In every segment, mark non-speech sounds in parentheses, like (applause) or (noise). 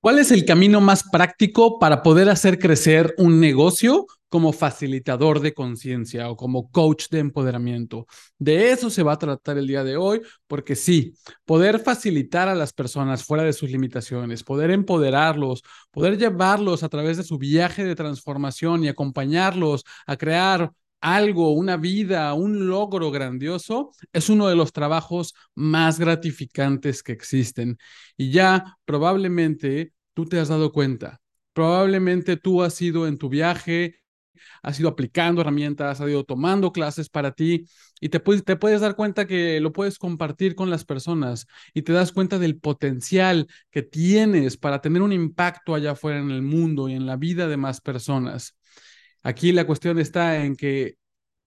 ¿Cuál es el camino más práctico para poder hacer crecer un negocio como facilitador de conciencia o como coach de empoderamiento? De eso se va a tratar el día de hoy, porque sí, poder facilitar a las personas fuera de sus limitaciones, poder empoderarlos, poder llevarlos a través de su viaje de transformación y acompañarlos a crear algo, una vida, un logro grandioso, es uno de los trabajos más gratificantes que existen. Y ya probablemente tú te has dado cuenta, probablemente tú has ido en tu viaje, has ido aplicando herramientas, has ido tomando clases para ti y te puedes, te puedes dar cuenta que lo puedes compartir con las personas y te das cuenta del potencial que tienes para tener un impacto allá afuera en el mundo y en la vida de más personas. Aquí la cuestión está en que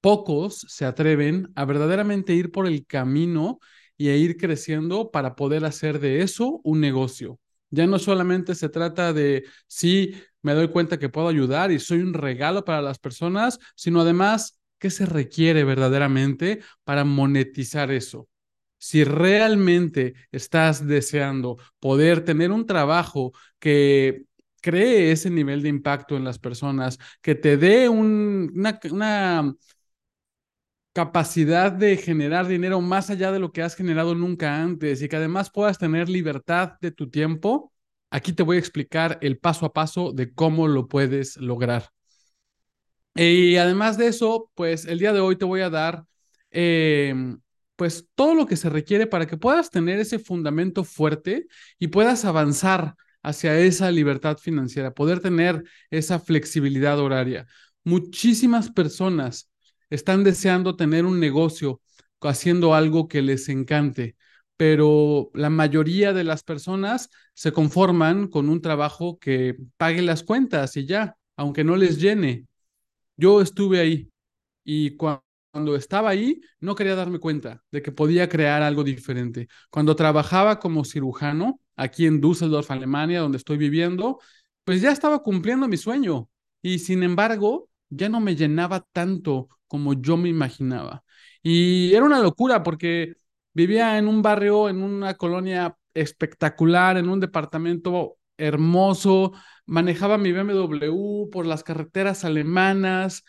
pocos se atreven a verdaderamente ir por el camino y a ir creciendo para poder hacer de eso un negocio. Ya no solamente se trata de si me doy cuenta que puedo ayudar y soy un regalo para las personas, sino además qué se requiere verdaderamente para monetizar eso. Si realmente estás deseando poder tener un trabajo que cree ese nivel de impacto en las personas, que te dé una, capacidad de generar dinero más allá de lo que has generado nunca antes y que además puedas tener libertad de tu tiempo, aquí te voy a explicar el paso a paso de cómo lo puedes lograr. Y además de eso, pues el día de hoy te voy a dar em, pues todo lo que se requiere para que puedas tener ese fundamento fuerte y puedas avanzar hacia esa libertad financiera, poder tener esa flexibilidad horaria. Muchísimas personas están deseando tener un negocio haciendo algo que les encante, pero la mayoría de las personas se conforman con un trabajo que pague las cuentas y ya, aunque no les llene. Yo estuve ahí y cuando estaba ahí no quería darme cuenta de que podía crear algo diferente. Cuando trabajaba como cirujano, aquí en Düsseldorf, Alemania, donde estoy viviendo, pues ya estaba cumpliendo mi sueño y sin embargo ya no me llenaba tanto como yo me imaginaba. Y era una locura porque vivía en un barrio, en una colonia espectacular, en un departamento hermoso, manejaba mi BMW por las carreteras alemanas,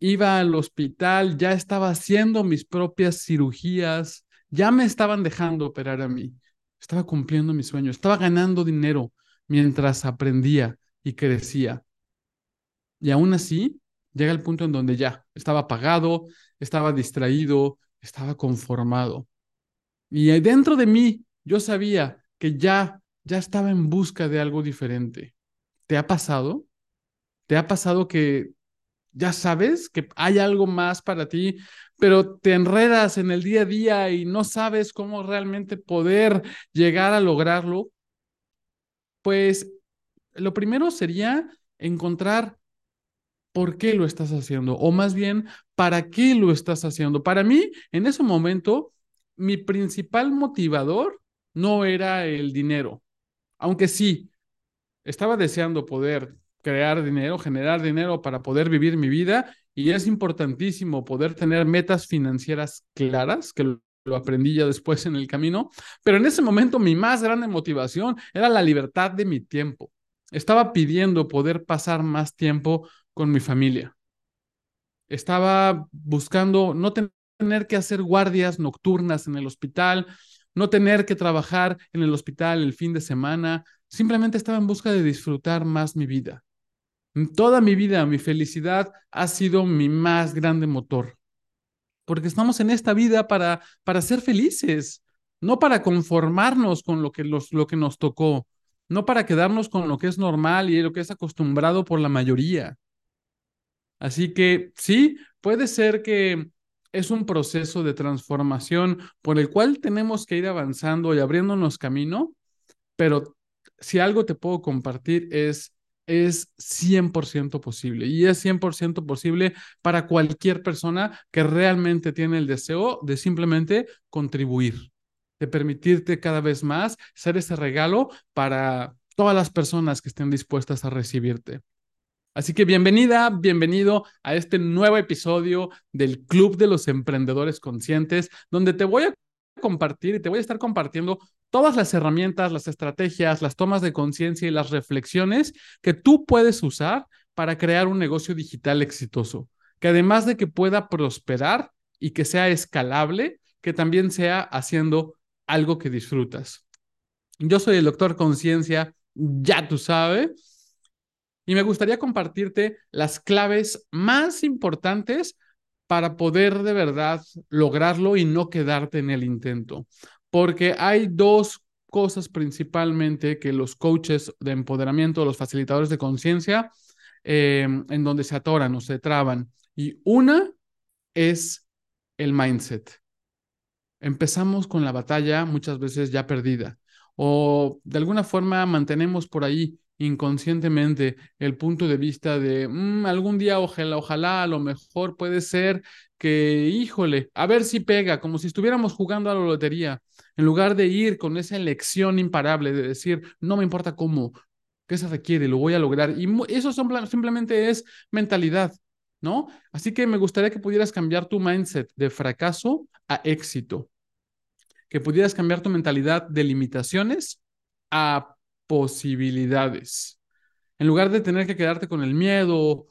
iba al hospital, ya estaba haciendo mis propias cirugías, ya me estaban dejando operar a mí. Estaba cumpliendo mi sueño, estaba ganando dinero mientras aprendía y crecía. Y aún así, llega el punto en donde ya estaba apagado, estaba distraído, estaba conformado. Y dentro de mí yo sabía que ya, ya estaba en busca de algo diferente. ¿Te ha pasado? ¿Te ha pasado que ya sabes que hay algo más para ti, pero te enredas en el día a día y no sabes cómo realmente poder llegar a lograrlo, pues lo primero sería encontrar por qué lo estás haciendo, o más bien, para qué lo estás haciendo. Para mí, en ese momento, mi principal motivador no era el dinero, aunque sí, estaba deseando poder crear dinero, generar dinero para poder vivir mi vida y es importantísimo poder tener metas financieras claras, que lo aprendí ya después en el camino, pero en ese momento mi más grande motivación era la libertad de mi tiempo. Estaba pidiendo poder pasar más tiempo con mi familia. Estaba buscando no tener que hacer guardias nocturnas en el hospital, no tener que trabajar en el hospital el fin de semana, simplemente estaba en busca de disfrutar más mi vida. Toda mi vida, mi felicidad ha sido mi más grande motor. Porque estamos en esta vida para, para ser felices, no para conformarnos con lo que, lo que nos tocó, no para quedarnos con lo que es normal y lo que es acostumbrado por la mayoría. Así que sí, puede ser que es un proceso de transformación por el cual tenemos que ir avanzando y abriéndonos camino, pero si algo te puedo compartir es es 100% posible y es 100% posible para cualquier persona que realmente tiene el deseo de simplemente contribuir, de permitirte cada vez más ser ese regalo para todas las personas que estén dispuestas a recibirte. Así que bienvenida, bienvenido a este nuevo episodio del Club de los Emprendedores Conscientes, donde te voy a compartir y te voy a estar compartiendo todas las herramientas, las estrategias, las tomas de conciencia y las reflexiones que tú puedes usar para crear un negocio digital exitoso, que además de que pueda prosperar y que sea escalable, que también sea haciendo algo que disfrutas. Yo soy el doctor Conciencia, ya tú sabes, y me gustaría compartirte las claves más importantes para poder de verdad lograrlo y no quedarte en el intento. Porque hay dos cosas principalmente que los coaches de empoderamiento, los facilitadores de conciencia, eh, en donde se atoran o se traban. Y una es el mindset. Empezamos con la batalla muchas veces ya perdida o de alguna forma mantenemos por ahí inconscientemente el punto de vista de mm, algún día ojalá, ojalá, a lo mejor puede ser que, híjole, a ver si pega, como si estuviéramos jugando a la lotería, en lugar de ir con esa elección imparable de decir, no me importa cómo, qué se requiere, lo voy a lograr. Y eso simplemente es mentalidad, ¿no? Así que me gustaría que pudieras cambiar tu mindset de fracaso a éxito, que pudieras cambiar tu mentalidad de limitaciones a posibilidades. En lugar de tener que quedarte con el miedo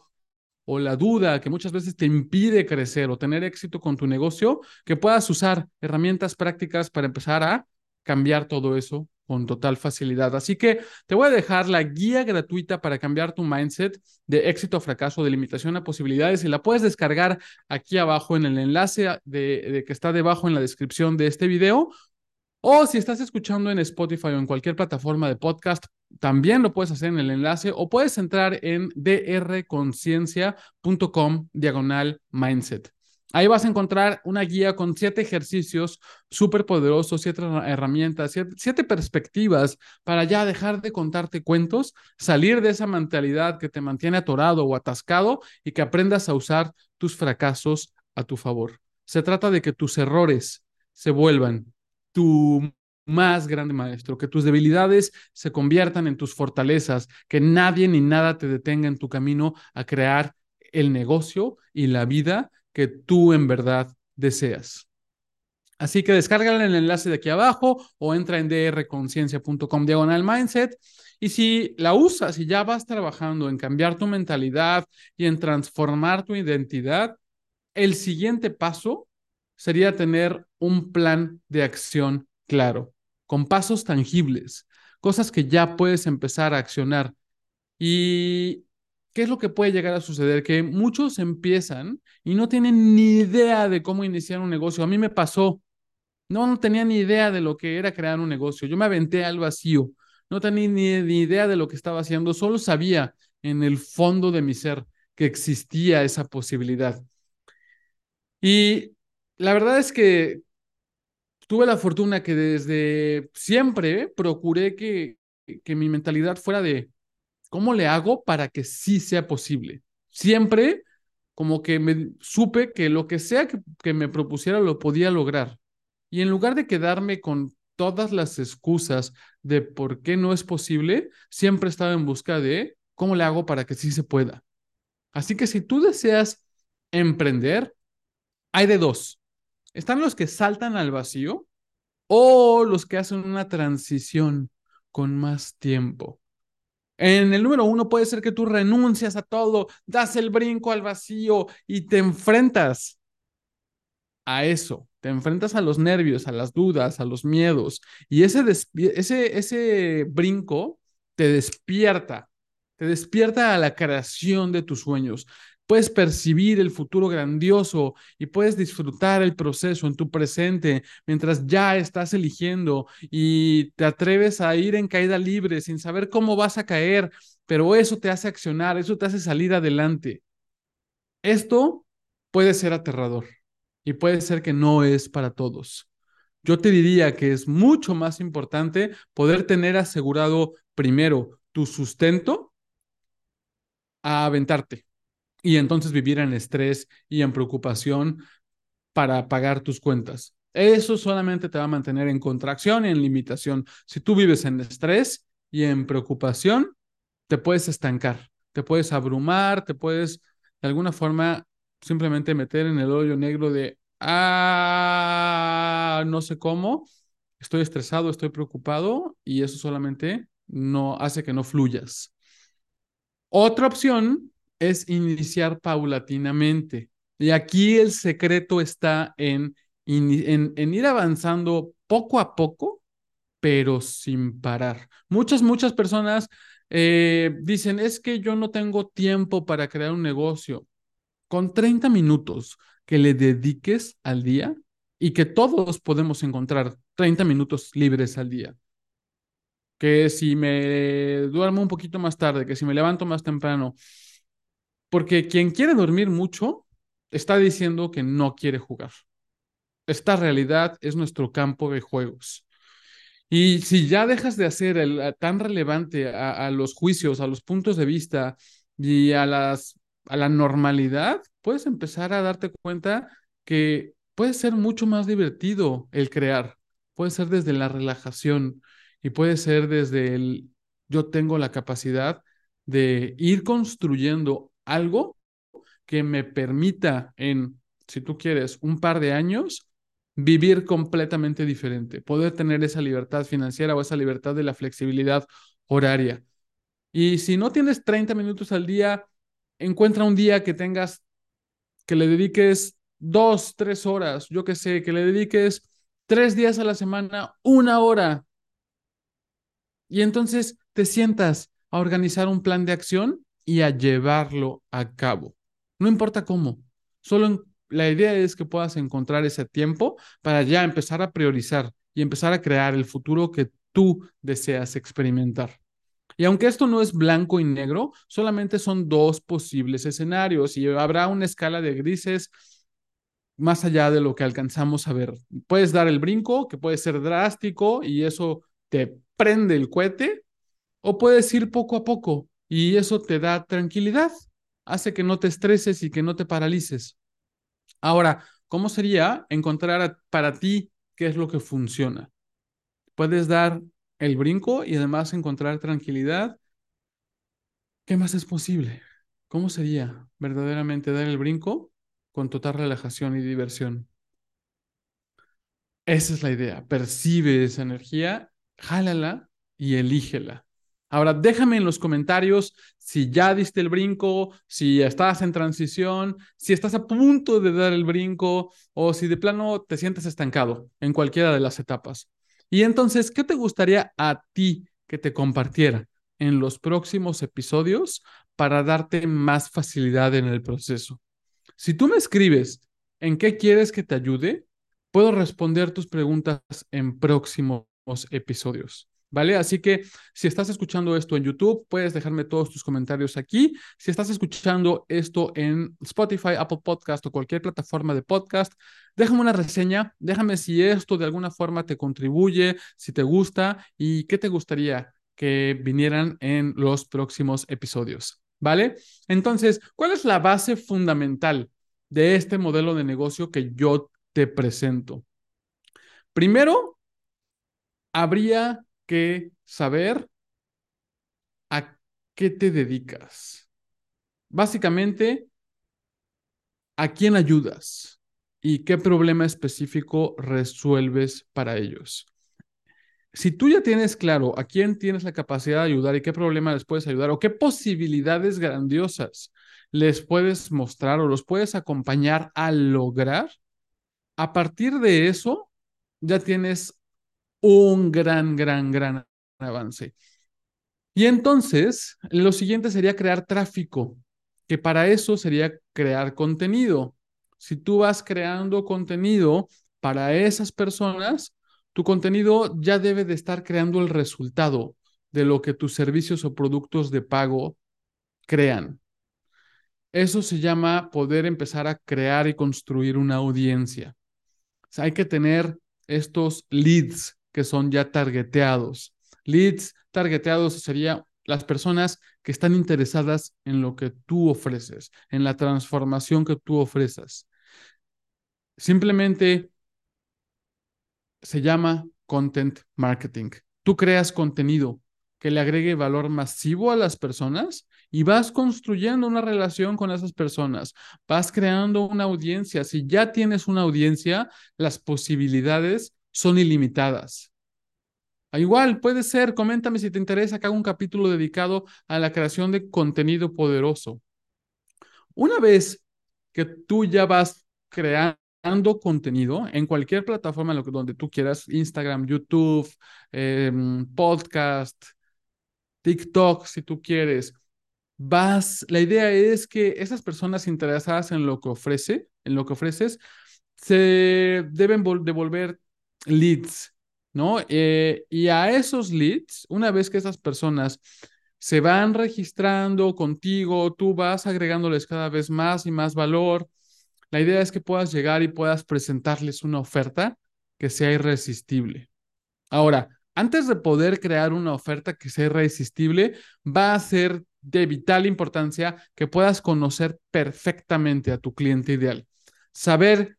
o la duda que muchas veces te impide crecer o tener éxito con tu negocio, que puedas usar herramientas prácticas para empezar a cambiar todo eso con total facilidad. Así que te voy a dejar la guía gratuita para cambiar tu mindset de éxito a fracaso, de limitación a posibilidades y la puedes descargar aquí abajo en el enlace de, que está debajo en la descripción de este video. O si estás escuchando en Spotify o en cualquier plataforma de podcast, también lo puedes hacer en el enlace o puedes entrar en drconciencia.com diagonal mindset. Ahí vas a encontrar una guía con siete ejercicios súper poderosos, siete herramientas, siete, perspectivas para ya dejar de contarte cuentos, salir de esa mentalidad que te mantiene atorado o atascado y que aprendas a usar tus fracasos a tu favor. Se trata de que tus errores se vuelvan tu más grande maestro, que tus debilidades se conviertan en tus fortalezas, que nadie ni nada te detenga en tu camino a crear el negocio y la vida que tú en verdad deseas. Así que descárgala en el enlace de aquí abajo o entra en drconciencia.com diagonal mindset. Y si la usas y ya vas trabajando en cambiar tu mentalidad y en transformar tu identidad, el siguiente paso sería tener un plan de acción claro, con pasos tangibles, cosas que ya puedes empezar a accionar. Y ¿qué es lo que puede llegar a suceder? Que muchos empiezan y no tienen ni idea de cómo iniciar un negocio. A mí me pasó. No, no tenía ni idea de lo que era crear un negocio. Yo me aventé al vacío. No tenía ni, ni idea de lo que estaba haciendo. Solo sabía en el fondo de mi ser que existía esa posibilidad. Y la verdad es que tuve la fortuna que desde siempre procuré que, que mi mentalidad fuera de, ¿Cómo le hago para que sí sea posible? Siempre como que me supe que lo que sea que, me propusiera lo podía lograr. Y en lugar de quedarme con todas las excusas de por qué no es posible, siempre estaba en busca de cómo le hago para que sí se pueda. Así que si tú deseas emprender, hay de dos. Están los que saltan al vacío o los que hacen una transición con más tiempo. En el número uno puede ser que tú renuncias a todo, das el brinco al vacío y te enfrentas a eso, te enfrentas a los nervios, a las dudas, a los miedos. Y ese, ese, ese brinco te despierta, te despierta a la creación de tus sueños puedes percibir el futuro grandioso y puedes disfrutar el proceso en tu presente mientras ya estás eligiendo y te atreves a ir en caída libre sin saber cómo vas a caer, pero eso te hace accionar, eso te hace salir adelante. Esto puede ser aterrador y puede ser que no es para todos. Yo te diría que es mucho más importante poder tener asegurado primero tu sustento a aventarte y entonces vivir en estrés y en preocupación para pagar tus cuentas. Eso solamente te va a mantener en contracción y en limitación. Si tú vives en estrés y en preocupación, te puedes estancar, te puedes abrumar, te puedes de alguna forma simplemente meter en el hoyo negro de, ah, no sé cómo, estoy estresado, estoy preocupado y eso solamente no hace que no fluyas. Otra opción es iniciar paulatinamente. Y aquí el secreto está en, ir avanzando poco a poco, pero sin parar. Muchas, muchas personas eh, dicen, es que yo no tengo tiempo para crear un negocio. Con 30 minutos que le dediques al día y que todos podemos encontrar 30 minutos libres al día. Que si me duermo un poquito más tarde, que si me levanto más temprano, porque quien quiere dormir mucho está diciendo que no quiere jugar. Esta realidad es nuestro campo de juegos. Y si ya dejas de hacer el, tan relevante a, los juicios, a los puntos de vista y a, las, a la normalidad, puedes empezar a darte cuenta que puede ser mucho más divertido el crear. Puede ser desde la relajación y puede ser desde el yo tengo la capacidad de ir construyendo algo que me permita en, si tú quieres, un par de años, vivir completamente diferente, poder tener esa libertad financiera o esa libertad de la flexibilidad horaria. Y si no tienes 30 minutos al día, encuentra un día que tengas, que le dediques dos, tres horas, yo qué sé, que le dediques tres días a la semana, una hora. Y entonces te sientas a organizar un plan de acción y a llevarlo a cabo. No importa cómo, solo la idea es que puedas encontrar ese tiempo para ya empezar a priorizar y empezar a crear el futuro que tú deseas experimentar. Y aunque esto no es blanco y negro, solamente son dos posibles escenarios y habrá una escala de grises más allá de lo que alcanzamos a ver. Puedes dar el brinco, que puede ser drástico y eso te prende el cohete, o puedes ir poco a poco y eso te da tranquilidad, hace que no te estreses y que no te paralices. Ahora, ¿cómo sería encontrar para ti qué es lo que funciona? Puedes dar el brinco y además encontrar tranquilidad. ¿Qué más es posible? ¿Cómo sería verdaderamente dar el brinco con total relajación y diversión? Esa es la idea. Percibe esa energía, jálala y elígela. Ahora, déjame en los comentarios si ya diste el brinco, si estás en transición, si estás a punto de dar el brinco o si de plano te sientes estancado en cualquiera de las etapas. Y entonces, ¿qué te gustaría a ti que te compartiera en los próximos episodios para darte más facilidad en el proceso? Si tú me escribes en qué quieres que te ayude, puedo responder tus preguntas en próximos episodios. ¿Vale? Así que si estás escuchando esto en YouTube, puedes dejarme todos tus comentarios aquí. Si estás escuchando esto en Spotify, Apple Podcast o cualquier plataforma de podcast, déjame una reseña, déjame si esto de alguna forma te contribuye, si te gusta y qué te gustaría que vinieran en los próximos episodios, ¿vale? Entonces, ¿cuál es la base fundamental de este modelo de negocio que yo te presento? Primero, habría que saber a qué te dedicas. Básicamente, a quién ayudas y qué problema específico resuelves para ellos. Si tú ya tienes claro a quién tienes la capacidad de ayudar y qué problema les puedes ayudar o qué posibilidades grandiosas les puedes mostrar o los puedes acompañar a lograr, a partir de eso ya tienes un gran, gran, gran avance. Y entonces, lo siguiente sería crear tráfico, que para eso sería crear contenido. Si tú vas creando contenido para esas personas, tu contenido ya debe de estar creando el resultado de lo que tus servicios o productos de pago crean. Eso se llama poder empezar a crear y construir una audiencia. hay que tener estos leads que son ya targeteados. Leads targeteados sería las personas que están interesadas en lo que tú ofreces, en la transformación que tú ofreces. Simplemente se llama content marketing. Tú creas contenido que le agregue valor masivo a las personas y vas construyendo una relación con esas personas, vas creando una audiencia. Si ya tienes una audiencia, las posibilidades son ilimitadas. Ah, igual, puede ser, coméntame si te interesa que haga un capítulo dedicado a la creación de contenido poderoso. Una vez que tú ya vas creando contenido en cualquier plataforma donde tú quieras, Instagram, YouTube, em, podcast, TikTok, si tú quieres, vas, la idea es que esas personas interesadas en lo que ofrece, en lo que ofreces, se deben devolver leads, ¿no? Eh, y a esos leads, una vez que esas personas se van registrando contigo, tú vas agregándoles cada vez más y más valor. La idea es que puedas llegar y puedas presentarles una oferta que sea irresistible. Ahora, antes de poder crear una oferta que sea irresistible, va a ser de vital importancia que puedas conocer perfectamente a tu cliente ideal. Saber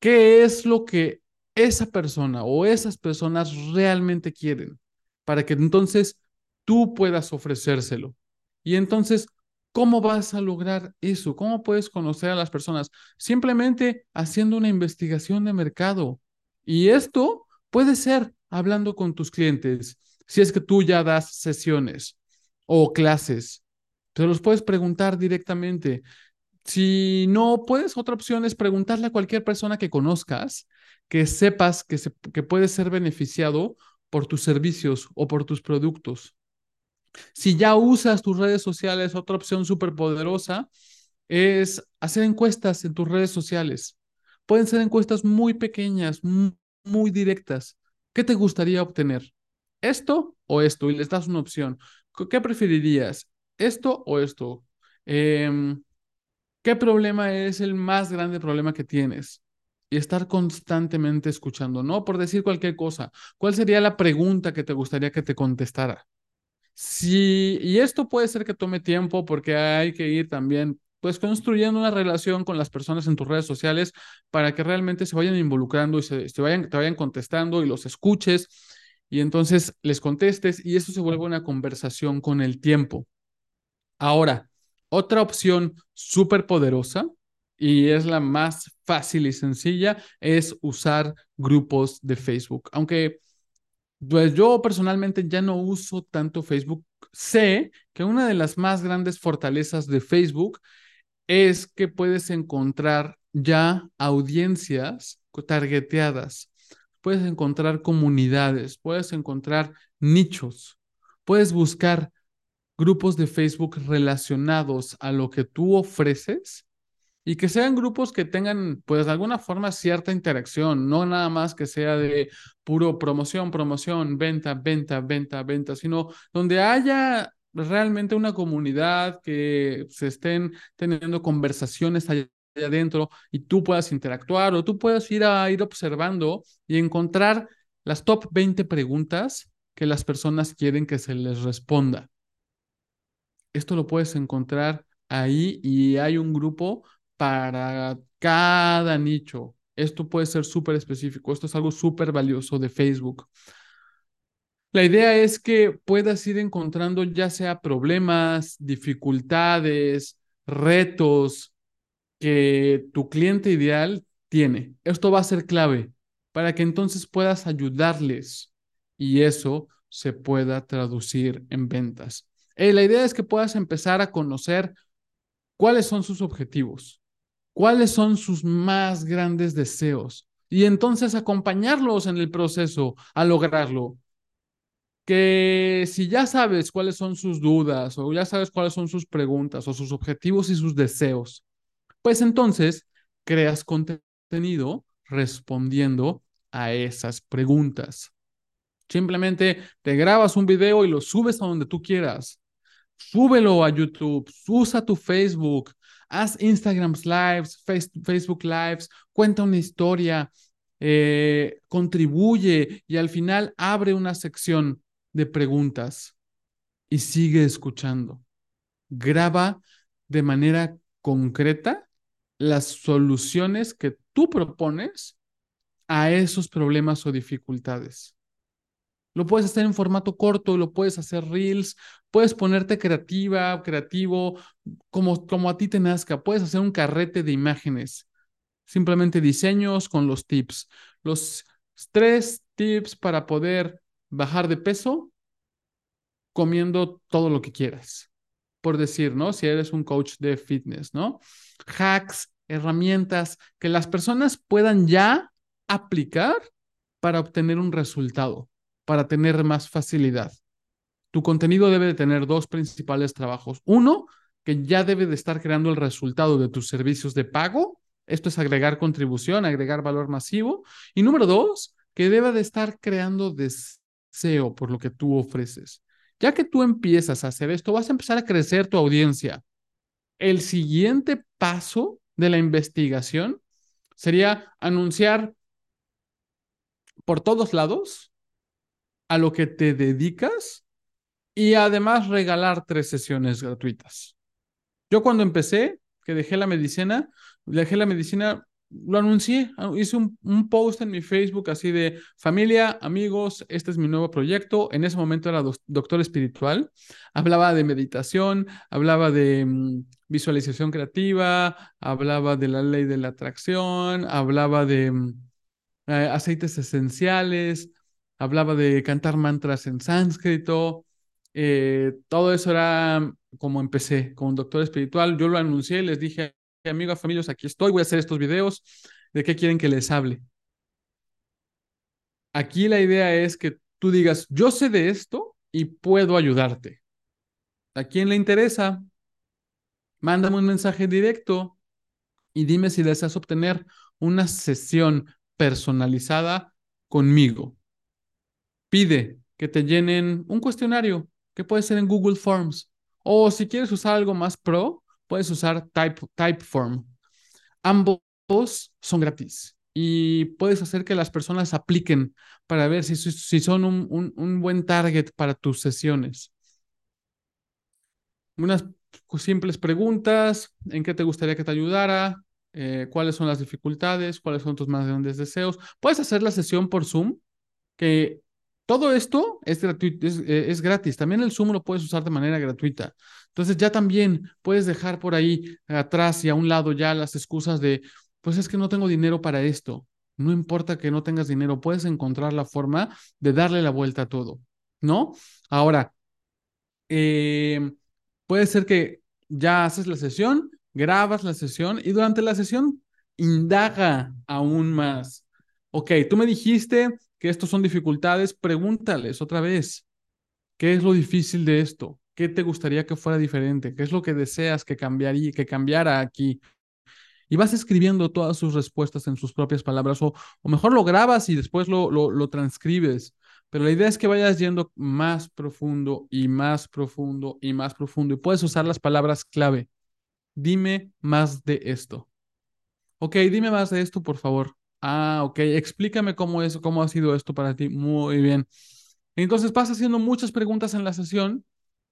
qué es lo que esa persona o esas personas realmente quieren, para que entonces tú puedas ofrecérselo. Y entonces, ¿cómo vas a lograr eso? ¿Cómo puedes conocer a las personas? Simplemente haciendo una investigación de mercado. Y esto puede ser hablando con tus clientes. Si es que tú ya das sesiones o clases, te los puedes preguntar directamente. Si no puedes, otra opción es preguntarle a cualquier persona que conozcas, que sepas que, se, que puede ser beneficiado por tus servicios o por tus productos. Si ya usas tus redes sociales, otra opción súper poderosa es hacer encuestas en tus redes sociales. Pueden ser encuestas muy pequeñas, muy, directas. ¿Qué te gustaría obtener? ¿Esto o esto? Y les das una opción. ¿Qué preferirías? ¿Esto o esto? Em, ¿Qué problema es el más grande problema que tienes? Y estar constantemente escuchando, no por decir cualquier cosa. ¿Cuál sería la pregunta que te gustaría que te contestara? Sí, y esto puede ser que tome tiempo porque hay que ir también, pues, construyendo una relación con las personas en tus redes sociales para que realmente se vayan involucrando y se, se vayan, te vayan contestando y los escuches y entonces les contestes y eso se vuelve una conversación con el tiempo. Ahora, otra opción súper poderosa y es la más fácil y sencilla es usar grupos de Facebook. Aunque pues yo personalmente ya no uso tanto Facebook. Sé que una de las más grandes fortalezas de Facebook es que puedes encontrar ya audiencias targeteadas, puedes encontrar comunidades, puedes encontrar nichos, puedes buscar grupos de Facebook relacionados a lo que tú ofreces y que sean grupos que tengan, pues de alguna forma, cierta interacción, no nada más que sea de puro promoción, promoción, venta, venta, venta, venta, sino donde haya realmente una comunidad que se estén teniendo conversaciones allá adentro y tú puedas interactuar o tú puedas ir a ir observando y encontrar las top 20 preguntas que las personas quieren que se les responda. Esto lo puedes encontrar ahí y hay un grupo para cada nicho. Esto puede ser súper específico. Esto es algo súper valioso de Facebook. La idea es que puedas ir encontrando ya sea problemas, dificultades, retos que tu cliente ideal tiene. Esto va a ser clave para que entonces puedas ayudarles y eso se pueda traducir en ventas. Eh, la idea es que puedas empezar a conocer cuáles son sus objetivos, cuáles son sus más grandes deseos y entonces acompañarlos en el proceso a lograrlo. Que si ya sabes cuáles son sus dudas o ya sabes cuáles son sus preguntas o sus objetivos y sus deseos, pues entonces creas contenido respondiendo a esas preguntas. Simplemente te grabas un video y lo subes a donde tú quieras súbelo a YouTube, usa tu Facebook, haz Instagram Lives, Facebook Lives, cuenta una historia, eh, contribuye y al final abre una sección de preguntas y sigue escuchando. Graba de manera concreta las soluciones que tú propones a esos problemas o dificultades. Lo puedes hacer en formato corto, lo puedes hacer reels, puedes ponerte creativa, creativo, como, como a ti te nazca. Puedes hacer un carrete de imágenes, simplemente diseños con los tips. Los tres tips para poder bajar de peso comiendo todo lo que quieras. Por decir, ¿no? Si eres un coach de fitness, ¿no? Hacks, herramientas que las personas puedan ya aplicar para obtener un resultado, para tener más facilidad. Tu contenido debe de tener dos principales trabajos. Uno, que ya debe de estar creando el resultado de tus servicios de pago. Esto es agregar contribución, agregar valor masivo. Y número dos, que debe de estar creando deseo por lo que tú ofreces. Ya que tú empiezas a hacer esto, vas a empezar a crecer tu audiencia. El siguiente paso de la investigación sería anunciar por todos lados a lo que te dedicas y además regalar tres sesiones gratuitas. Yo cuando empecé, que dejé la medicina, dejé la medicina, lo anuncié, hice un, post en mi Facebook así de familia, amigos, este es mi nuevo proyecto. En ese momento era doctor espiritual, hablaba de meditación, hablaba de mm, visualización creativa, hablaba de la ley de la atracción, hablaba de mm, eh, aceites esenciales, hablaba de cantar mantras en sánscrito. Eh, todo eso era como empecé, como un doctor espiritual. Yo lo anuncié, les dije, amigos, familias, aquí estoy, voy a hacer estos videos. ¿De qué quieren que les hable? Aquí la idea es que tú digas, yo sé de esto y puedo ayudarte. ¿A quién le interesa? Mándame un mensaje directo y dime si deseas obtener una sesión personalizada conmigo. Pide que te llenen un cuestionario que puede ser en Google Forms. O si quieres usar algo más pro, puedes usar Type, Typeform. Ambos son gratis y puedes hacer que las personas apliquen para ver si, si son un, un buen target para tus sesiones. Unas simples preguntas, ¿en qué te gustaría que te ayudara? Eh, cuáles son las dificultades, cuáles son tus más grandes deseos. Puedes hacer la sesión por Zoom, que todo esto es, gratuito, eh, es, gratis. También el Zoom lo puedes usar de manera gratuita. Entonces ya también puedes dejar por ahí atrás y a un lado ya las excusas de, pues es que no tengo dinero para esto. No importa que no tengas dinero, puedes encontrar la forma de darle la vuelta a todo, ¿no? Ahora, eh, puede ser que ya haces la sesión grabas la sesión y durante la sesión indaga aún más. Ok, tú me dijiste que estos son dificultades, pregúntales otra vez, ¿qué es lo difícil de esto? ¿Qué te gustaría que fuera diferente? ¿Qué es lo que deseas que cambiaría, que cambiara aquí? Y vas escribiendo todas sus respuestas en sus propias palabras, o, o mejor lo grabas y después lo, lo, lo transcribes. Pero la idea es que vayas yendo más profundo y más profundo y más profundo. Y puedes usar las palabras clave dime más de esto. Ok, dime más de esto, por favor. Ah, ok, explícame cómo es, cómo ha sido esto para ti. Muy bien. Entonces vas haciendo muchas preguntas en la sesión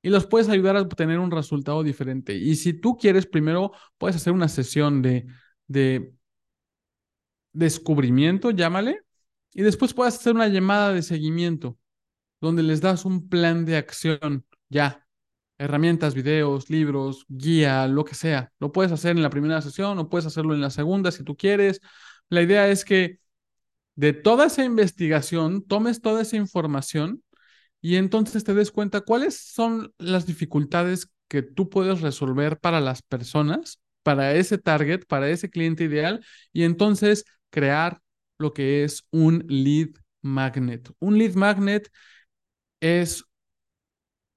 y los puedes ayudar a obtener un resultado diferente. Y si tú quieres, primero puedes hacer una sesión de, de descubrimiento, llámale, y después puedes hacer una llamada de seguimiento, donde les das un plan de acción. Ya, herramientas, videos, libros, guía, lo que sea. Lo puedes hacer en la primera sesión o puedes hacerlo en la segunda si tú quieres. La idea es que de toda esa investigación tomes toda esa información y entonces te des cuenta cuáles son las dificultades que tú puedes resolver para las personas, para ese target, para ese cliente ideal y entonces crear lo que es un lead magnet. Un lead magnet es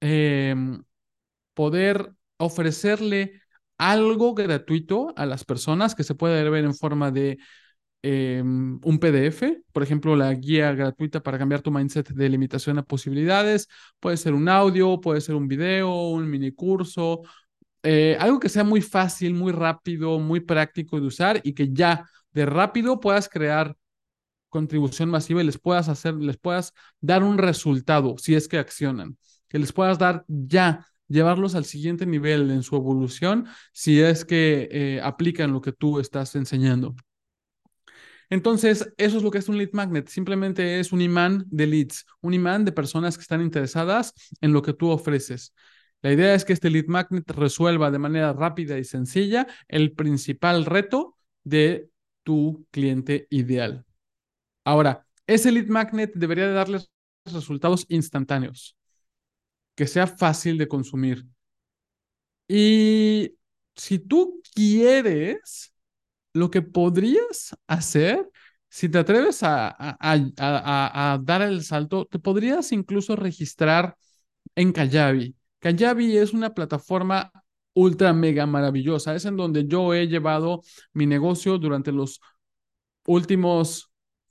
em, poder ofrecerle algo gratuito a las personas que se puede ver en forma de em, un PDF, por ejemplo, la guía gratuita para cambiar tu mindset de limitación a posibilidades, puede ser un audio, puede ser un video, un mini curso, eh, algo que sea muy fácil, muy rápido, muy práctico de usar y que ya de rápido puedas crear contribución masiva y les puedas hacer, les puedas dar un resultado si es que accionan, que les puedas dar ya llevarlos al siguiente nivel en su evolución si es que eh, aplican lo que tú estás enseñando. Entonces, eso es lo que es un lead magnet. Simplemente es un imán de leads, un imán de personas que están interesadas en lo que tú ofreces. La idea es que este lead magnet resuelva de manera rápida y sencilla el principal reto de tu cliente ideal. Ahora, ese lead magnet debería de darles resultados instantáneos, que sea fácil de consumir. Y si tú quieres, lo que podrías hacer, si te atreves a, dar el salto, te podrías incluso registrar en Kajabi. Kajabi es una plataforma ultra mega maravillosa. Es en donde yo he llevado mi negocio durante los últimos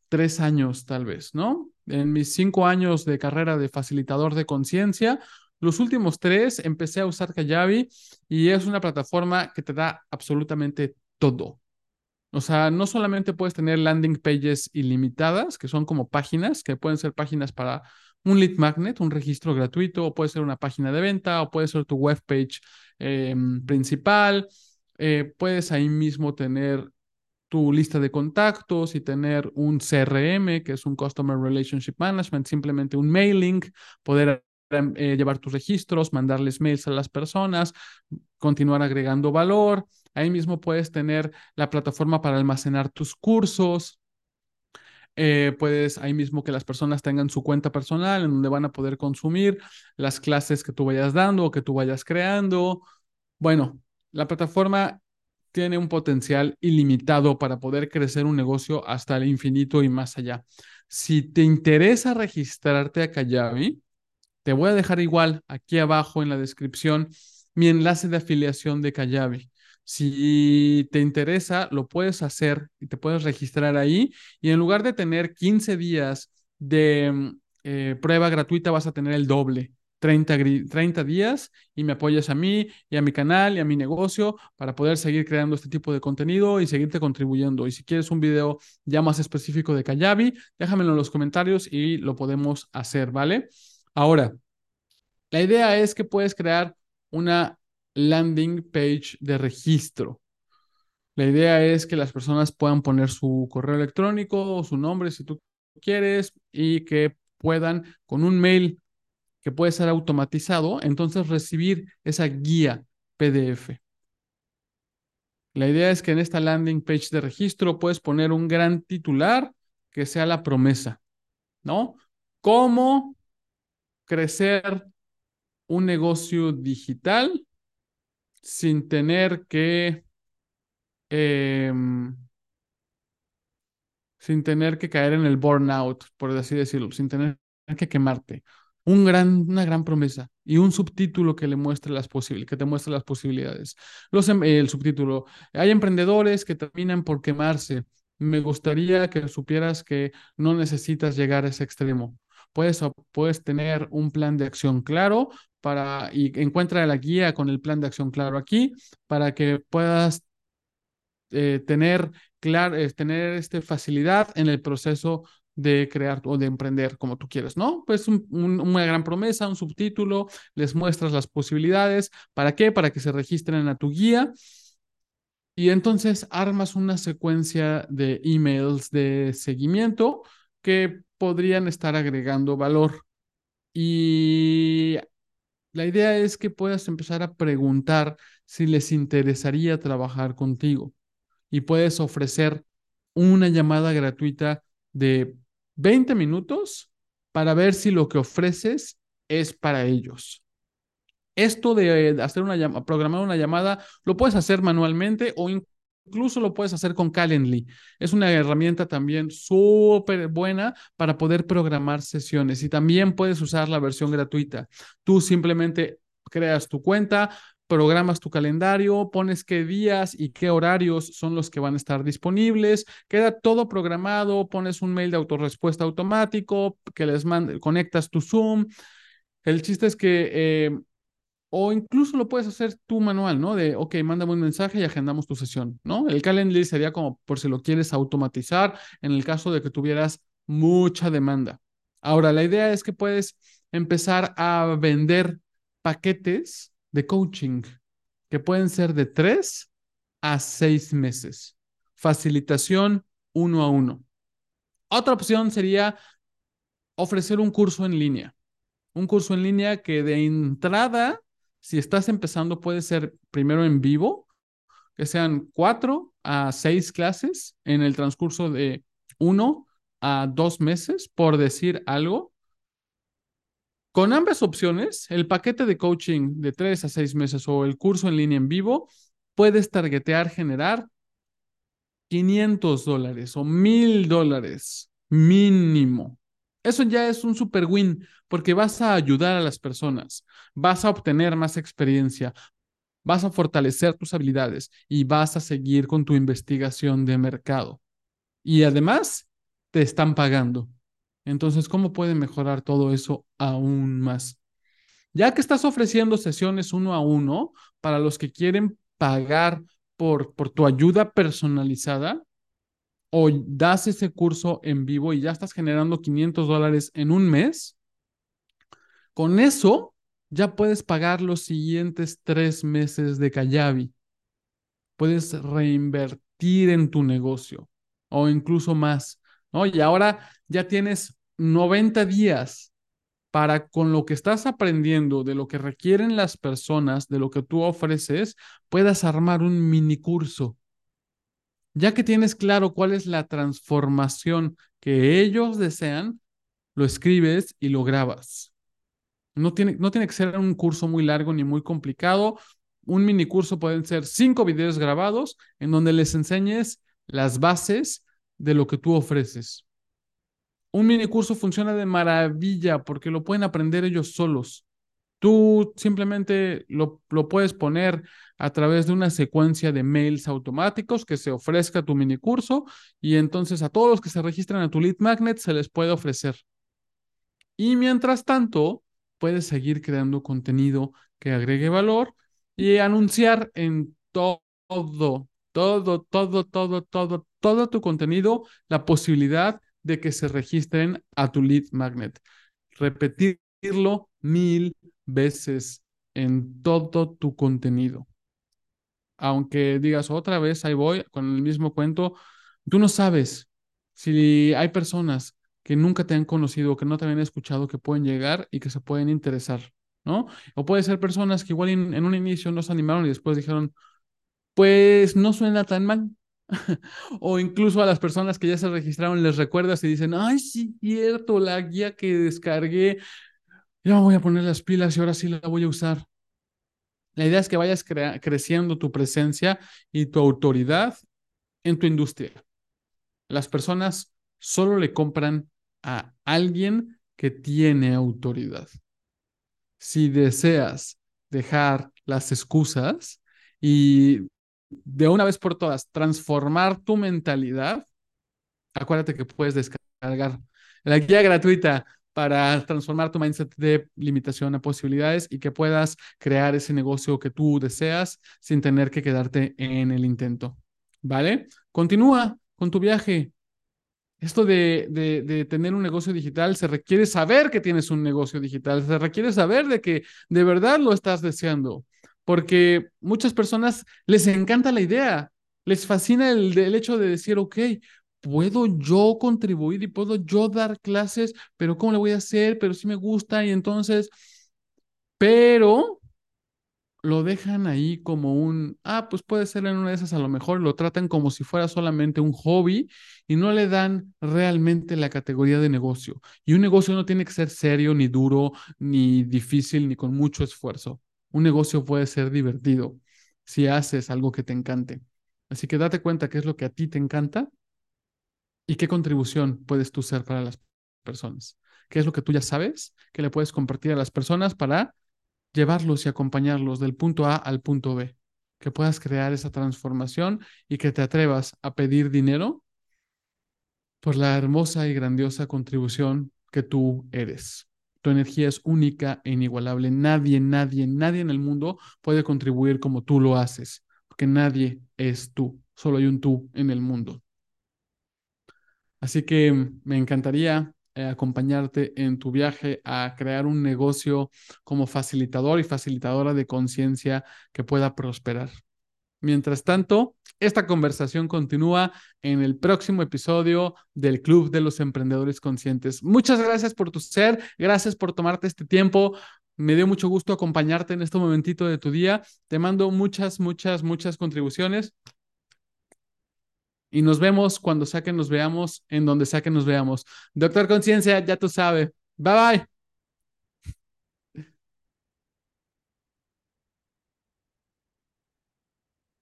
tres años, tal vez, ¿no? En mis cinco años de carrera de facilitador de conciencia, los últimos tres empecé a usar Kajabi y es una plataforma que te da absolutamente todo. O sea, no solamente puedes tener landing pages ilimitadas, que son como páginas, que pueden ser páginas para un lead magnet, un registro gratuito, o puede ser una página de venta, o puede ser tu web page em, principal. Eh, puedes ahí mismo tener tu lista de contactos y tener un CRM, que es un Customer Relationship Management, simplemente un mailing, poder em, eh, llevar tus registros, mandarles mails a las personas, continuar agregando valor. Ahí mismo puedes tener la plataforma para almacenar tus cursos. Eh, puedes ahí mismo que las personas tengan su cuenta personal en donde van a poder consumir las clases que tú vayas dando o que tú vayas creando. Bueno, la plataforma tiene un potencial ilimitado para poder crecer un negocio hasta el infinito y más allá. Si te interesa registrarte a Kajabi, te voy a dejar igual aquí abajo en la descripción mi enlace de afiliación de Kajabi. Si te interesa, lo puedes hacer y te puedes registrar ahí y en lugar de tener 15 días de mm, eh, prueba gratuita, vas a tener el doble. 30, 30 días y me apoyas a mí y a mi canal y a mi negocio para poder seguir creando este tipo de contenido y seguirte contribuyendo. Y si quieres un video ya más específico de Kayabi, déjamelo en los comentarios y lo podemos hacer, ¿vale? Ahora, la idea es que puedes crear una landing page de registro. La idea es que las personas puedan poner su correo electrónico o su nombre si tú quieres y que puedan con un mail que puede ser automatizado, entonces recibir esa guía PDF. La idea es que en esta landing page de registro puedes poner un gran titular que sea la promesa, ¿no? ¿Cómo crecer un negocio digital sin tener que em, sin tener que caer en el burnout, por así decirlo, sin tener que quemarte un gran, una gran promesa y un subtítulo que le muestre las que te muestre las posibilidades. Los, em, el subtítulo, hay emprendedores que terminan por quemarse. Me gustaría que supieras que no necesitas llegar a ese extremo. Puedes, puedes tener un plan de acción claro para, y encuentra la guía con el plan de acción claro aquí para que puedas eh, tener, clar, eh, tener este facilidad en el proceso de crear o de emprender como tú quieres, ¿no? Pues una gran promesa, un subtítulo, les muestras las posibilidades. ¿Para qué? Para que se registren a tu guía. Y entonces armas una secuencia de emails de seguimiento que podrían estar agregando valor. Y la idea es que puedas empezar a preguntar si les interesaría trabajar contigo. Y puedes ofrecer una llamada gratuita de 20 minutos para ver si lo que ofreces es para ellos. Esto de hacer una programar una llamada, lo puedes hacer manualmente o incluso lo puedes hacer con Calendly. Es una herramienta también súper buena para poder programar sesiones y también puedes usar la versión gratuita. Tú simplemente creas tu cuenta, programas tu calendario, pones qué días y qué horarios son los que van a estar disponibles, queda todo programado, pones un mail de autorrespuesta automático, que les conectas tu Zoom. El chiste es que, eh, o incluso lo puedes hacer tú manual, ¿no? De, ok, mándame un mensaje y agendamos tu sesión, ¿no? El Calendly sería como por si lo quieres automatizar en el caso de que tuvieras mucha demanda. Ahora, la idea es que puedes empezar a vender paquetes de coaching que pueden ser de tres a seis meses. Facilitación uno a uno. Otra opción sería ofrecer un curso en línea. Un curso en línea que de entrada, si estás empezando, puede ser primero en vivo, que sean cuatro a seis clases en el transcurso de uno a dos meses, por decir algo. Con ambas opciones, el paquete de coaching de tres a seis meses o el curso en línea en vivo, puedes targetear, generar 500 dólares o 1000 dólares mínimo. Eso ya es un super win porque vas a ayudar a las personas, vas a obtener más experiencia, vas a fortalecer tus habilidades y vas a seguir con tu investigación de mercado. Y además, te están pagando. Entonces, ¿cómo puede mejorar todo eso aún más? Ya que estás ofreciendo sesiones uno a uno para los que quieren pagar por, por tu ayuda personalizada, o das ese curso en vivo y ya estás generando 500 dólares en un mes, con eso ya puedes pagar los siguientes tres meses de Kayabi. Puedes reinvertir en tu negocio o incluso más. ¿no? Y ahora ya tienes 90 días para con lo que estás aprendiendo, de lo que requieren las personas, de lo que tú ofreces, puedas armar un mini curso. Ya que tienes claro cuál es la transformación que ellos desean, lo escribes y lo grabas. No tiene, no tiene que ser un curso muy largo ni muy complicado. Un mini curso pueden ser cinco videos grabados en donde les enseñes las bases de lo que tú ofreces. Un mini curso funciona de maravilla porque lo pueden aprender ellos solos. Tú simplemente lo, lo, puedes poner a través de una secuencia de mails automáticos que se ofrezca tu mini curso y entonces a todos los que se registran a tu lead magnet se les puede ofrecer. Y mientras tanto, puedes seguir creando contenido que agregue valor y anunciar en todo, todo, todo, todo, todo, todo tu contenido la posibilidad de que se registren a tu lead magnet. Repetirlo mil veces en todo tu contenido. Aunque digas otra vez, ahí voy con el mismo cuento, tú no sabes si hay personas que nunca te han conocido, que no te habían escuchado, que pueden llegar y que se pueden interesar, ¿no? O puede ser personas que igual en, en un inicio no se animaron y después dijeron, pues no suena tan mal, (laughs) o incluso a las personas que ya se registraron les recuerdas y dicen, ay, sí, cierto, la guía que descargué, ya voy a poner las pilas y ahora sí la voy a usar. La idea es que vayas creciendo tu presencia y tu autoridad en tu industria. Las personas solo le compran a alguien que tiene autoridad. Si deseas dejar las excusas y de una vez por todas transformar tu mentalidad, acuérdate que puedes descargar la guía gratuita para transformar tu mindset de limitación a posibilidades y que puedas crear ese negocio que tú deseas sin tener que quedarte en el intento. ¿Vale? Continúa con tu viaje. Esto de, de, tener un negocio digital se requiere saber que tienes un negocio digital, se requiere saber de que de verdad lo estás deseando porque muchas personas les encanta la idea, les fascina el, el hecho de decir, ok, puedo yo contribuir y puedo yo dar clases, pero ¿cómo le voy a hacer? Pero sí me gusta y entonces, pero lo dejan ahí como un, ah, pues puede ser en una de esas, a lo mejor lo tratan como si fuera solamente un hobby y no le dan realmente la categoría de negocio. Y un negocio no tiene que ser serio, ni duro, ni difícil, ni con mucho esfuerzo. Un negocio puede ser divertido si haces algo que te encante. Así que date cuenta qué es lo que a ti te encanta y qué contribución puedes tú ser para las personas. ¿Qué es lo que tú ya sabes que le puedes compartir a las personas para llevarlos y acompañarlos del punto A al punto B? Que puedas crear esa transformación y que te atrevas a pedir dinero por la hermosa y grandiosa contribución que tú eres. Tu energía es única e inigualable. Nadie, nadie, nadie en el mundo puede contribuir como tú lo haces, porque nadie es tú. Solo hay un tú en el mundo. Así que me encantaría eh, acompañarte en tu viaje a crear un negocio como facilitador y facilitadora de conciencia que pueda prosperar. Mientras tanto, esta conversación continúa en el próximo episodio del Club de los Emprendedores Conscientes. Muchas gracias por tu ser, gracias por tomarte este tiempo. Me dio mucho gusto acompañarte en este momentito de tu día. Te mando muchas, muchas, muchas contribuciones. Y nos vemos cuando saquen nos veamos, en donde saquen nos veamos. Doctor Conciencia, ya tú sabes. Bye bye.